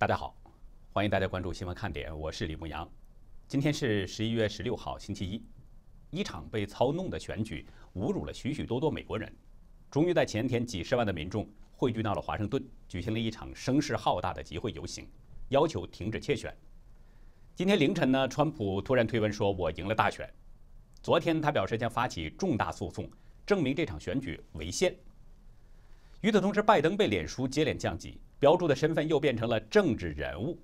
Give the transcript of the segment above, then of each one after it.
大家好，欢迎大家关注新闻看点，我是李牧阳。今天是十一月十六号，星期一。一场被操弄的选举侮辱了许许多多美国人，终于在前天，几十万的民众汇聚到了华盛顿，举行了一场声势浩大的集会游行，要求停止窃选。今天凌晨呢，川普突然推文说：“我赢了大选。”昨天他表示将发起重大诉讼，证明这场选举违宪。与此同时，拜登被脸书接连降级，标注的身份又变成了政治人物。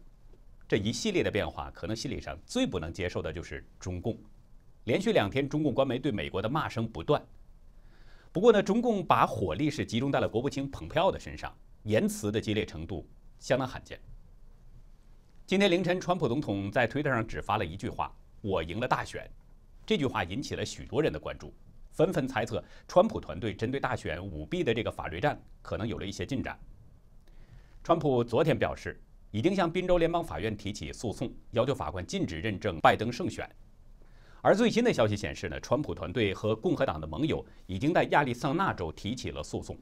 这一系列的变化，可能心理上最不能接受的就是中共。连续两天，中共官媒对美国的骂声不断。不过呢，中共把火力是集中在了国务卿蓬佩奥的身上，言辞的激烈程度相当罕见。今天凌晨，川普总统在推特上只发了一句话：“我赢了大选。”这句话引起了许多人的关注，纷纷猜测川普团队针对大选舞弊的这个法律战可能有了一些进展。川普昨天表示，已经向宾州联邦法院提起诉讼，要求法官禁止认证拜登胜选。而最新的消息显示呢，川普团队和共和党的盟友已经在亚利桑那州提起了诉讼。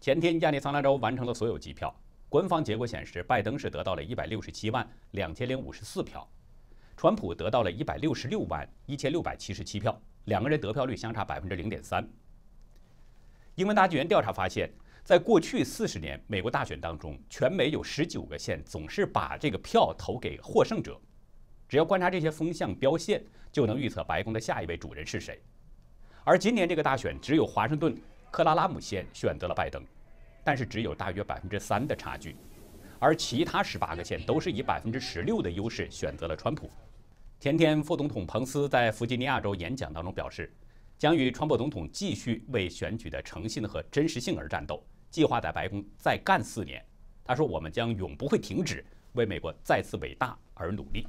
前天，亚利桑那州完成了所有计票，官方结果显示，拜登是得到了一百六十七万两千零五十四票，川普得到了一百六十六万一千六百七十七票，两个人得票率相差百分之零点三。英文大纪元调查发现，在过去四十年美国大选当中，全美有十九个县总是把这个票投给获胜者。只要观察这些风向标线，就能预测白宫的下一位主人是谁。而今年这个大选，只有华盛顿克拉拉姆县选择了拜登，但是只有大约百分之三的差距，而其他十八个县都是以百分之十六的优势选择了川普。前天，副总统彭斯在弗吉尼亚州演讲当中表示，将与川普总统继续为选举的诚信和真实性而战斗，计划在白宫再干四年。他说：“我们将永不会停止为美国再次伟大而努力。”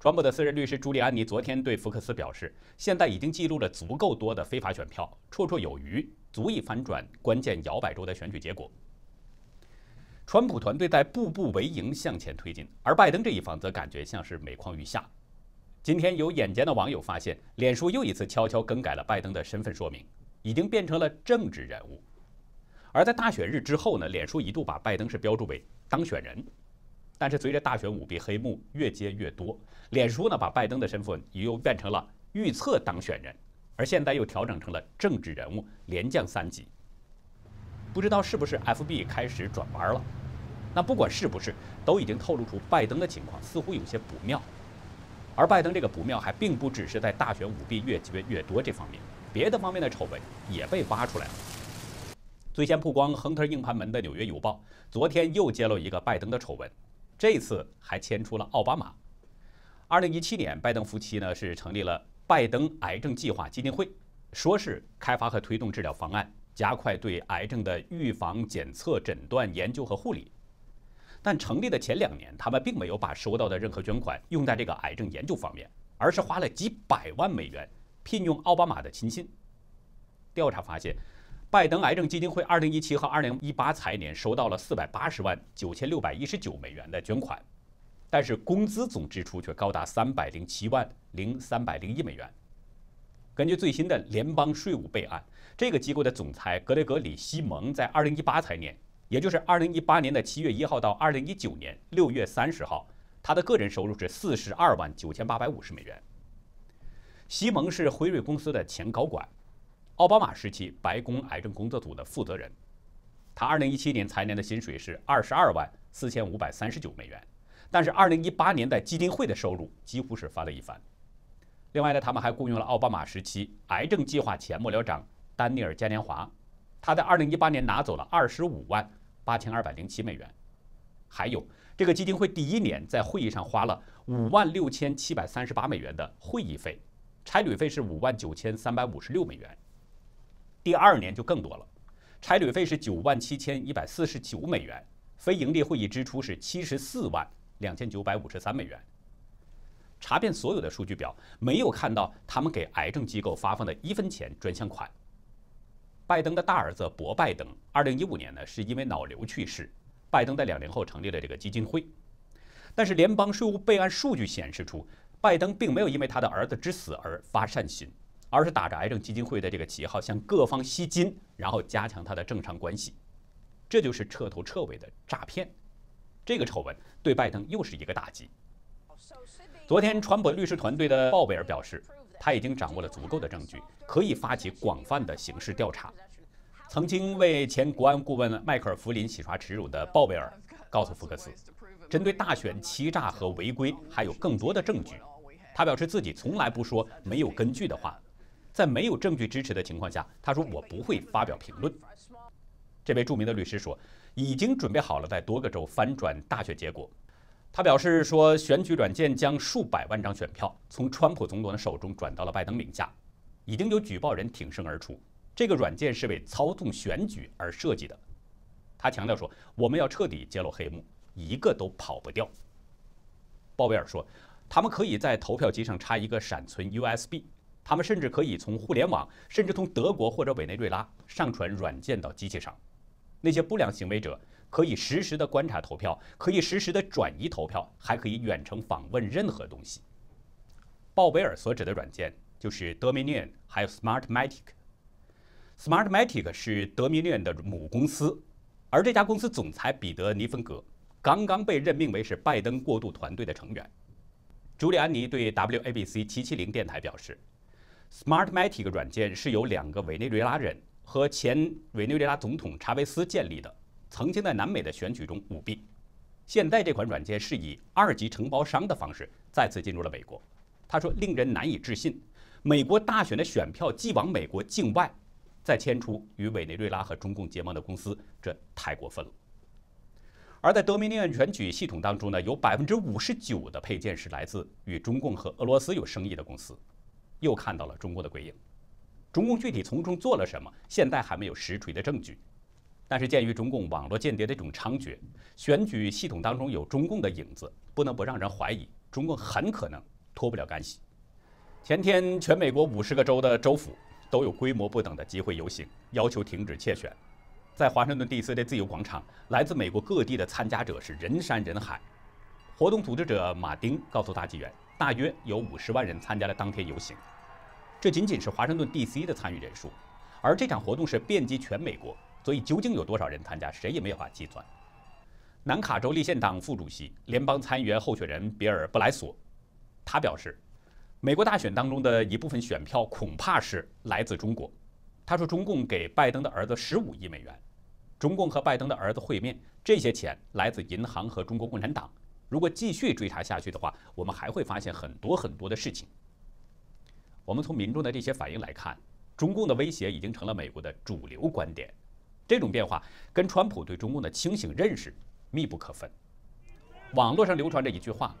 川普的私人律师朱利安尼昨天对福克斯表示，现在已经记录了足够多的非法选票，绰绰有余，足以反转关键摇摆州的选举结果。川普团队在步步为营向前推进，而拜登这一方则感觉像是每况愈下。今天有眼尖的网友发现，脸书又一次悄悄更改了拜登的身份说明，已经变成了政治人物。而在大选日之后呢，脸书一度把拜登是标注为当选人。但是随着大选舞弊黑幕越揭越多，脸书呢把拜登的身份又变成了预测当选人，而现在又调整成了政治人物，连降三级。不知道是不是 FB 开始转弯了？那不管是不是，都已经透露出拜登的情况似乎有些不妙。而拜登这个不妙还并不只是在大选舞弊越揭越多这方面，别的方面的丑闻也被挖出来了。最先曝光亨特硬盘门的《纽约邮报》昨天又揭露一个拜登的丑闻。这次还牵出了奥巴马。二零一七年，拜登夫妻呢是成立了拜登癌症计划基金会，说是开发和推动治疗方案，加快对癌症的预防、检测、诊断、研究和护理。但成立的前两年，他们并没有把收到的任何捐款用在这个癌症研究方面，而是花了几百万美元聘用奥巴马的亲信。调查发现。拜登癌症基金会2017和2018财年收到了480万9619美元的捐款，但是工资总支出却高达307万零301美元。根据最新的联邦税务备案，这个机构的总裁格雷格里·西蒙在2018财年，也就是2018年的7月1号到2019年6月30号，他的个人收入是42万9850美元。西蒙是辉瑞公司的前高管。奥巴马时期白宫癌症工作组的负责人，他2017年财年的薪水是22万4539美元，但是2018年的基金会的收入几乎是翻了一番。另外呢，他们还雇佣了奥巴马时期癌症计划前幕僚长丹尼尔嘉年华，他在2018年拿走了25万8207美元。还有这个基金会第一年在会议上花了5万6738美元的会议费，差旅费是5万9356美元。第二年就更多了，差旅费是九万七千一百四十九美元，非盈利会议支出是七十四万两千九百五十三美元。查遍所有的数据表，没有看到他们给癌症机构发放的一分钱专项款。拜登的大儿子博拜登，二零一五年呢是因为脑瘤去世，拜登在两年后成立了这个基金会。但是联邦税务备案数据显示出，拜登并没有因为他的儿子之死而发善心。而是打着癌症基金会的这个旗号向各方吸金，然后加强他的正常关系，这就是彻头彻尾的诈骗。这个丑闻对拜登又是一个打击。昨天，川普律师团队的鲍威尔表示，他已经掌握了足够的证据，可以发起广泛的刑事调查。曾经为前国安顾问迈克尔·弗林洗刷耻辱的鲍威尔告诉福克斯，针对大选欺诈和违规还有更多的证据。他表示自己从来不说没有根据的话，在没有证据支持的情况下，他说我不会发表评论。这位著名的律师说，已经准备好了在多个州翻转大选结果。他表示说，选举软件将数百万张选票从川普总统的手中转到了拜登名下，已经有举报人挺身而出。这个软件是为操纵选举而设计的。他强调说：“我们要彻底揭露黑幕，一个都跑不掉。”鲍威尔说：“他们可以在投票机上插一个闪存 USB，他们甚至可以从互联网，甚至从德国或者委内瑞拉上传软件到机器上。那些不良行为者可以实时的观察投票，可以实时的转移投票，还可以远程访问任何东西。”鲍威尔所指的软件就是 Dominion，还有 Smartmatic。Smartmatic 是德米链的母公司，而这家公司总裁彼得·尼芬格刚刚被任命为是拜登过渡团队的成员。朱利安尼对 WABC 七七零电台表示，Smartmatic 软件是由两个委内瑞拉人和前委内瑞拉总统查韦斯建立的，曾经在南美的选举中舞弊。现在这款软件是以二级承包商的方式再次进入了美国。他说：“令人难以置信，美国大选的选票寄往美国境外。”再迁出与委内瑞拉和中共结盟的公司，这太过分了。而在德米尼安选举系统当中呢，有百分之五十九的配件是来自与中共和俄罗斯有生意的公司，又看到了中共的鬼影。中共具体从中做了什么，现在还没有实锤的证据。但是鉴于中共网络间谍的这种猖獗，选举系统当中有中共的影子，不能不让人怀疑中共很可能脱不了干系。前天，全美国五十个州的州府。都有规模不等的集会游行，要求停止窃选。在华盛顿 D.C. 的自由广场，来自美国各地的参加者是人山人海。活动组织者马丁告诉大纪元，大约有五十万人参加了当天游行。这仅仅是华盛顿 D.C. 的参与人数，而这场活动是遍及全美国，所以究竟有多少人参加，谁也没法计算。南卡州立宪党副主席、联邦参议员候选人比尔·布莱索，他表示。美国大选当中的一部分选票恐怕是来自中国。他说，中共给拜登的儿子十五亿美元，中共和拜登的儿子会面，这些钱来自银行和中国共产党。如果继续追查下去的话，我们还会发现很多很多的事情。我们从民众的这些反应来看，中共的威胁已经成了美国的主流观点。这种变化跟川普对中共的清醒认识密不可分。网络上流传着一句话。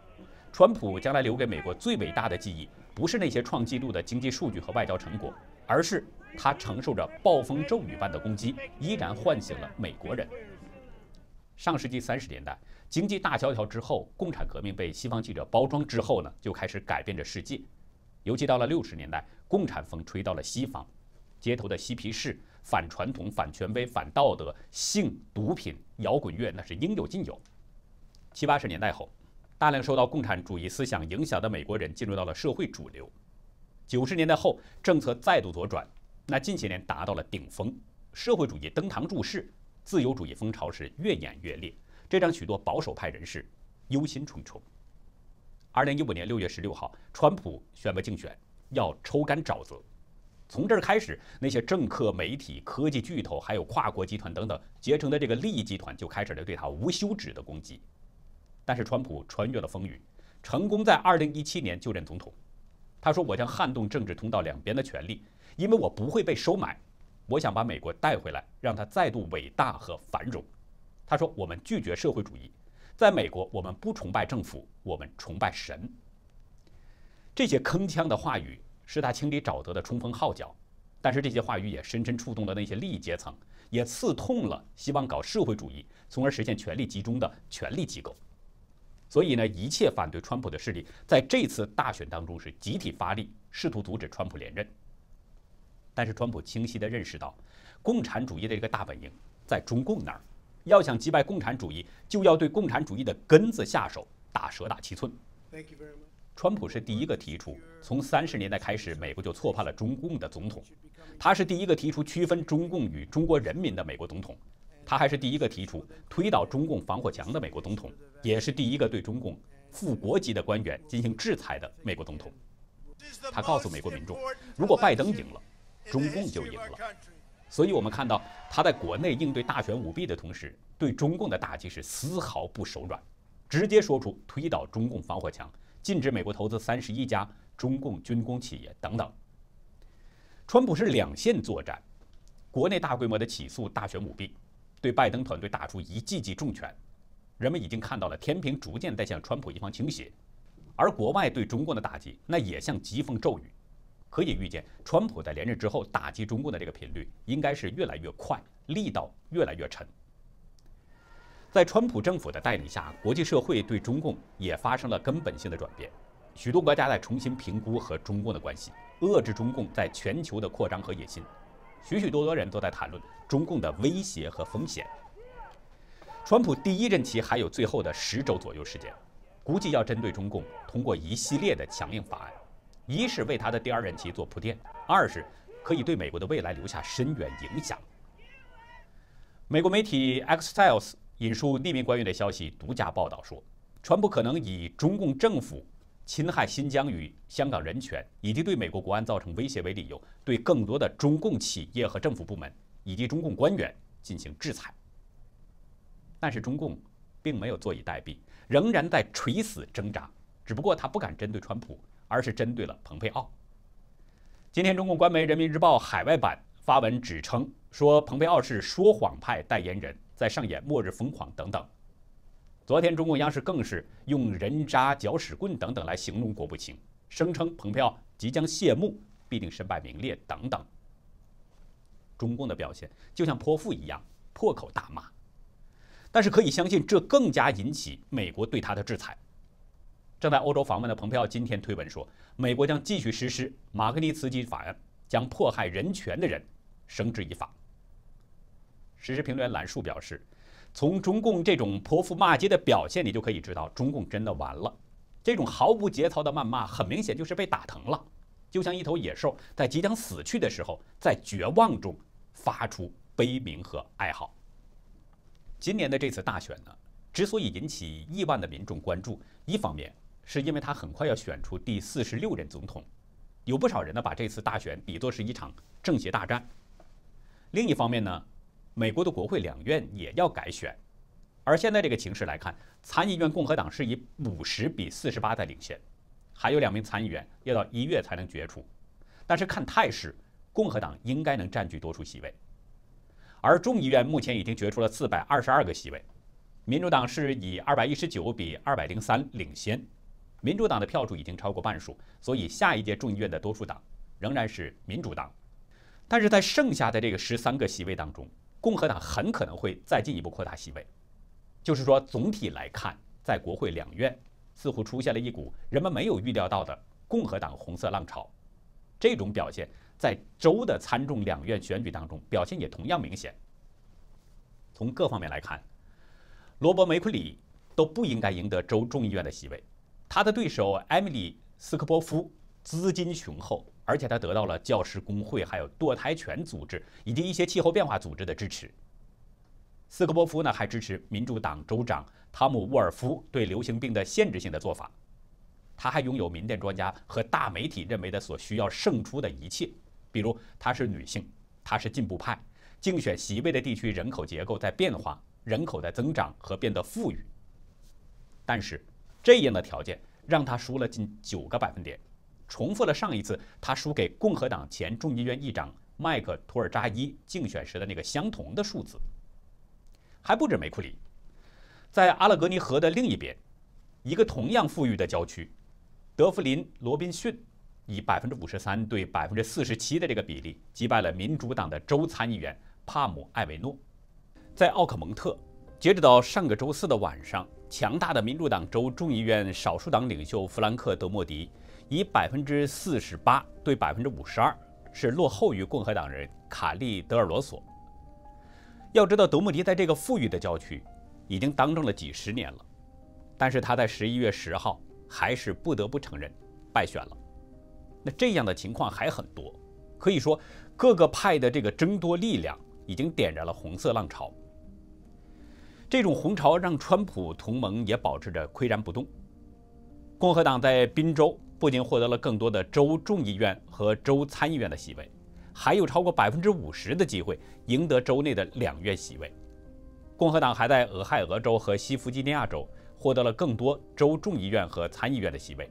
川普将来留给美国最伟大的记忆，不是那些创纪录的经济数据和外交成果，而是他承受着暴风骤雨般的攻击，依然唤醒了美国人。上世纪三十年代，经济大萧条之后，共产革命被西方记者包装之后呢，就开始改变着世界。尤其到了六十年代，共产风吹到了西方，街头的嬉皮士、反传统、反权威、反道德、性、毒品、摇滚乐，那是应有尽有。七八十年代后。大量受到共产主义思想影响的美国人进入到了社会主流。九十年代后，政策再度左转，那近些年达到了顶峰，社会主义登堂入室，自由主义风潮是越演越烈，这让许多保守派人士忧心忡忡。二零一五年六月十六号，川普宣布竞选，要抽干沼泽。从这儿开始，那些政客、媒体、科技巨头，还有跨国集团等等结成的这个利益集团，就开始了对他无休止的攻击。但是川普穿越了风雨，成功在2017年就任总统。他说：“我将撼动政治通道两边的权利，因为我不会被收买。我想把美国带回来，让它再度伟大和繁荣。”他说：“我们拒绝社会主义，在美国我们不崇拜政府，我们崇拜神。”这些铿锵的话语是他清理沼泽的冲锋号角，但是这些话语也深深触动了那些利益阶层，也刺痛了希望搞社会主义从而实现权力集中的权力机构。所以呢，一切反对川普的势力在这次大选当中是集体发力，试图阻止川普连任。但是川普清晰地认识到，共产主义的一个大本营在中共那儿，要想击败共产主义，就要对共产主义的根子下手，打蛇打七寸。川普是第一个提出从三十年代开始美国就错判了中共的总统，他是第一个提出区分中共与中国人民的美国总统。他还是第一个提出推倒中共防火墙的美国总统，也是第一个对中共副国级的官员进行制裁的美国总统。他告诉美国民众，如果拜登赢了，中共就赢了。所以，我们看到他在国内应对大选舞弊的同时，对中共的打击是丝毫不手软，直接说出推倒中共防火墙、禁止美国投资三十一家中共军工企业等等。川普是两线作战，国内大规模的起诉大选舞弊，对拜登团队打出一记记重拳。人们已经看到了天平逐渐在向川普一方倾斜，而国外对中共的打击那也像疾风骤雨。可以预见，川普在连任之后打击中共的这个频率应该是越来越快，力道越来越沉。在川普政府的带领下，国际社会对中共也发生了根本性的转变，许多国家在重新评估和中共的关系，遏制中共在全球的扩张和野心。许许多多人都在谈论中共的威胁和风险。川普第一任期还有最后的十周左右时间，估计要针对中共通过一系列的强硬法案。一是为他的第二任期做铺垫，二是可以对美国的未来留下深远影响。美国媒体 Axios 引述匿名官员的消息，独家报道说，川普可能以中共政府侵害新疆与香港人权，以及对美国国安造成威胁为理由，对更多的中共企业和政府部门以及中共官员进行制裁。但是中共并没有坐以待毙，仍然在垂死挣扎，只不过他不敢针对川普。而是针对了蓬佩奥。今天，中共官媒《人民日报》海外版发文指称说，蓬佩奥是说谎派代言人，在上演末日疯狂等等。昨天，中共央视更是用人渣、搅屎棍等等来形容国务卿，声称蓬佩奥即将谢幕，必定身败名裂等等。中共的表现就像泼妇一样，破口大骂。但是可以相信，这更加引起美国对他的制裁。正在欧洲访问的蓬佩奥今天推文说，美国将继续实施马格尼茨基法案，将迫害人权的人绳之以法。时事评论员兰树表示，从中共这种泼妇骂街的表现，你就可以知道中共真的完了。这种毫无节操的谩骂，很明显就是被打疼了，就像一头野兽在即将死去的时候，在绝望中发出悲鸣和哀嚎。今年的这次大选呢，之所以引起亿万的民众关注，一方面，是因为他很快要选出第四十六任总统，有不少人呢把这次大选比作是一场政协大战。另一方面呢，美国的国会两院也要改选，而现在这个情势来看，参议院共和党是以五十比四十八在领先，还有两名参议员要到一月才能决出，但是看态势，共和党应该能占据多数席位。而众议院目前已经决出了四百二十二个席位，民主党是以二百一十九比二百零三领先。民主党的票数已经超过半数，所以下一届众议院的多数党仍然是民主党。但是在剩下的这个十三个席位当中，共和党很可能会再进一步扩大席位。就是说，总体来看，在国会两院似乎出现了一股人们没有预料到的共和党红色浪潮。这种表现在州的参众两院选举当中表现也同样明显。从各方面来看，罗伯·梅库里都不应该赢得州众议院的席位。他的对手艾米丽·斯科波夫资金雄厚，而且他得到了教师工会、还有堕胎权组织以及一些气候变化组织的支持。斯科波夫呢，还支持民主党州长汤姆·沃尔夫对流行病的限制性的做法。他还拥有民调专家和大媒体认为的所需要胜出的一切，比如她是女性，她是进步派，竞选席位的地区人口结构在变化，人口在增长和变得富裕。但是。这样的条件让他输了近九个百分点，重复了上一次他输给共和党前众议院议长麦克图尔扎伊竞选时的那个相同的数字。还不止梅库里，在阿勒格尼河的另一边，一个同样富裕的郊区，德弗林罗宾逊以百分之五十三对百分之四十七的这个比例击败了民主党的州参议员帕姆艾维诺。在奥克蒙特，截止到上个周四的晚上。强大的民主党州众议院少数党领袖弗兰克·德莫迪以百分之四十八对百分之五十二是落后于共和党人卡利·德尔罗索。要知道，德莫迪在这个富裕的郊区已经当政了几十年了，但是他在十一月十号还是不得不承认败选了。那这样的情况还很多，可以说各个派的这个争夺力量已经点燃了红色浪潮。这种红潮让川普同盟也保持着岿然不动。共和党在宾州不仅获得了更多的州众议院和州参议院的席位，还有超过百分之五十的机会赢得州内的两院席位。共和党还在俄亥俄州和西弗吉尼亚州获得了更多州众议院和参议院的席位，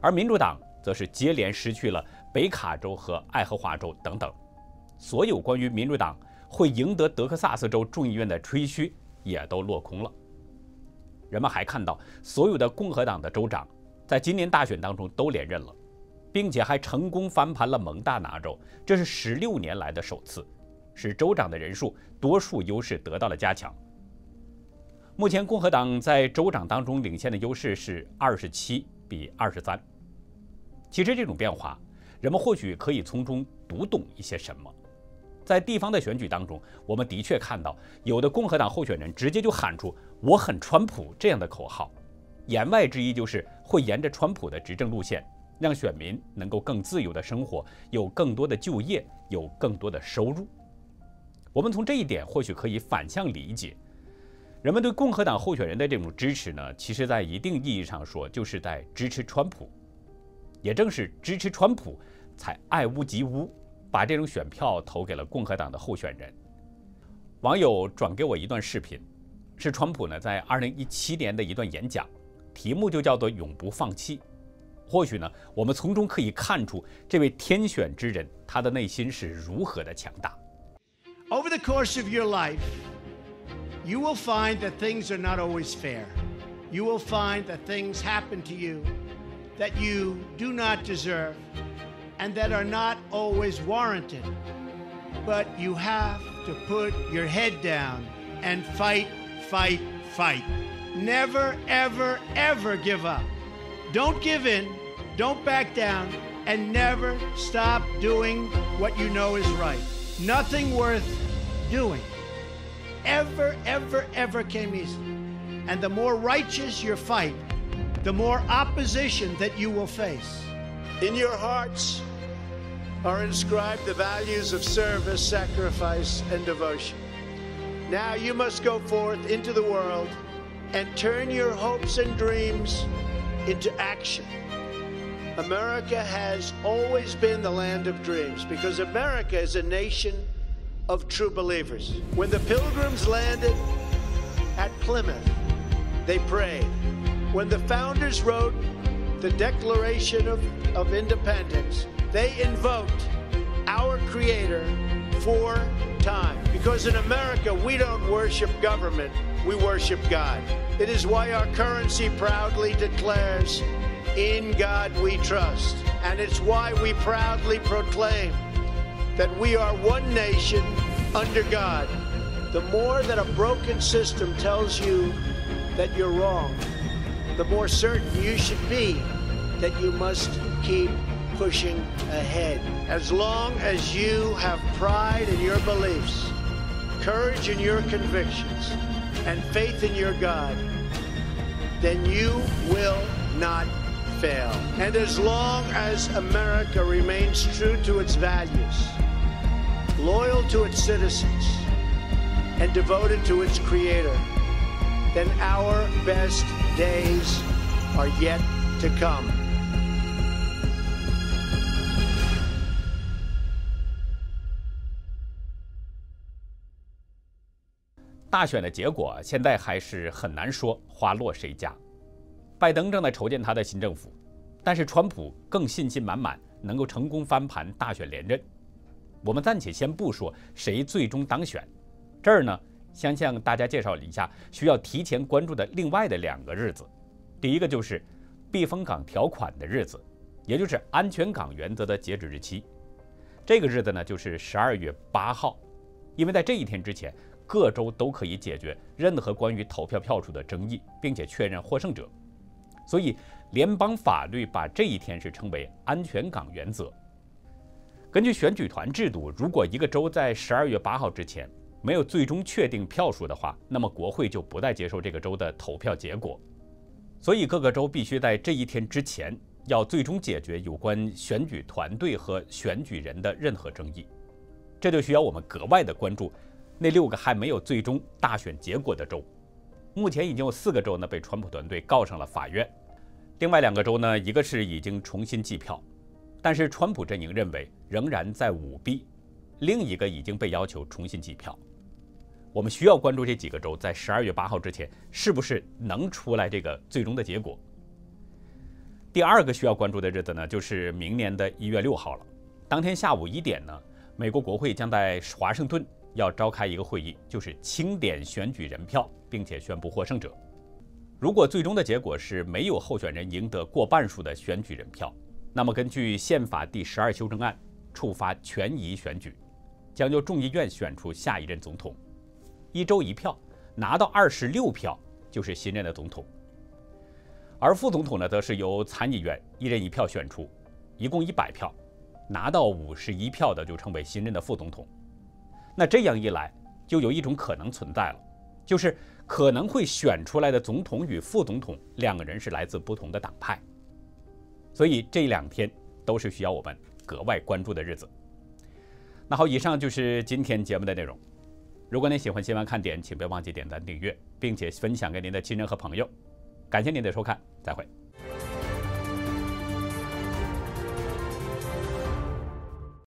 而民主党则是接连失去了北卡州和爱荷华州等等。所有关于民主党会赢得德克萨斯州众议院的吹嘘也都落空了。人们还看到，所有的共和党的州长在今年大选当中都连任了，并且还成功翻盘了蒙大拿州，这是十六年来的首次，使州长的人数多数优势得到了加强。目前共和党在州长当中领先的优势是二十七比二十三。其实这种变化，人们或许可以从中读懂一些什么。在地方的选举当中，我们的确看到有的共和党候选人直接就喊出“我很川普”这样的口号，言外之意就是会沿着川普的执政路线，让选民能够更自由的生活，有更多的就业，有更多的收入。我们从这一点或许可以反向理解，人们对共和党候选人的这种支持呢，其实在一定意义上说，就是在支持川普。也正是支持川普，才爱屋及乌。把这种选票投给了共和党的候选人。网友转给我一段视频，是川普呢在2017年的一段演讲，题目就叫做“永不放弃”。或许呢，我们从中可以看出这位天选之人他的内心是如何的强大。Over the course of your life, you will find that things are not always fair. You will find that things happen to you that you do not deserve. and that are not always warranted. But you have to put your head down and fight, fight, fight. Never, ever, ever give up. Don't give in, don't back down, and never stop doing what you know is right. Nothing worth doing ever, ever, ever came easy. And the more righteous your fight, the more opposition that you will face. In your hearts, are inscribed the values of service, sacrifice, and devotion. Now you must go forth into the world and turn your hopes and dreams into action. America has always been the land of dreams because America is a nation of true believers. When the pilgrims landed at Plymouth, they prayed. When the founders wrote the Declaration of, of Independence, they invoked our Creator for time. Because in America, we don't worship government, we worship God. It is why our currency proudly declares, In God we trust. And it's why we proudly proclaim that we are one nation under God. The more that a broken system tells you that you're wrong, the more certain you should be that you must keep pushing ahead. As long as you have pride in your beliefs, courage in your convictions, and faith in your God, then you will not fail. And as long as America remains true to its values, loyal to its citizens, and devoted to its Creator, then our best days are yet to come. 大选的结果现在还是很难说花落谁家。拜登正在筹建他的新政府，但是川普更信心满满，能够成功翻盘大选连任。我们暂且先不说谁最终当选，这儿呢，先向大家介绍一下需要提前关注的另外的两个日子。第一个就是避风港条款的日子，也就是安全港原则的截止日期。这个日子呢，就是十二月八号，因为在这一天之前。各州都可以解决任何关于投票票数的争议，并且确认获胜者。所以，联邦法律把这一天是称为“安全港原则”。根据选举团制度，如果一个州在十二月八号之前没有最终确定票数的话，那么国会就不再接受这个州的投票结果。所以，各个州必须在这一天之前要最终解决有关选举团队和选举人的任何争议。这就需要我们格外的关注。那六个还没有最终大选结果的州。目前已经有四个州呢被川普团队告上了法院，另外两个州呢，一个是已经重新计票，但是川普阵营认为仍然在舞弊，另一个已经被要求重新计票。我们需要关注这几个州在十二月八号之前是不是能出来这个最终的结果。第二个需要关注的日子呢，就是明年的一月六号了。当天下午一点呢，美国国会将在华盛顿要召开一个会议，就是清点选举人票。并且宣布获胜者。如果最终的结果是没有候选人赢得过半数的选举人票，那么根据宪法第十二修正案，触发权宜选举，将由众议院选出下一任总统。一周一票，拿到二十六票就是新任的总统。而副总统呢，则是由参议院一人一票选出，一共一百票，拿到五十一票的就成为新任的副总统。那这样一来，就有一种可能存在了，就是。可能会选出来的总统与副总统两个人是来自不同的党派，所以这两天都是需要我们格外关注的日子。那好，以上就是今天节目的内容。如果您喜欢新闻看点，请别忘记点赞、订阅，并且分享给您的亲人和朋友。感谢您的收看，再会。